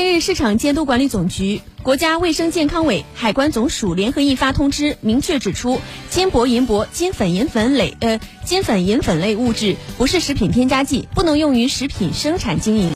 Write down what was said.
近日，市场监督管理总局、国家卫生健康委、海关总署联合印发通知，明确指出，金箔银箔、金粉银粉类呃金粉银粉类物质不是食品添加剂，不能用于食品生产经营。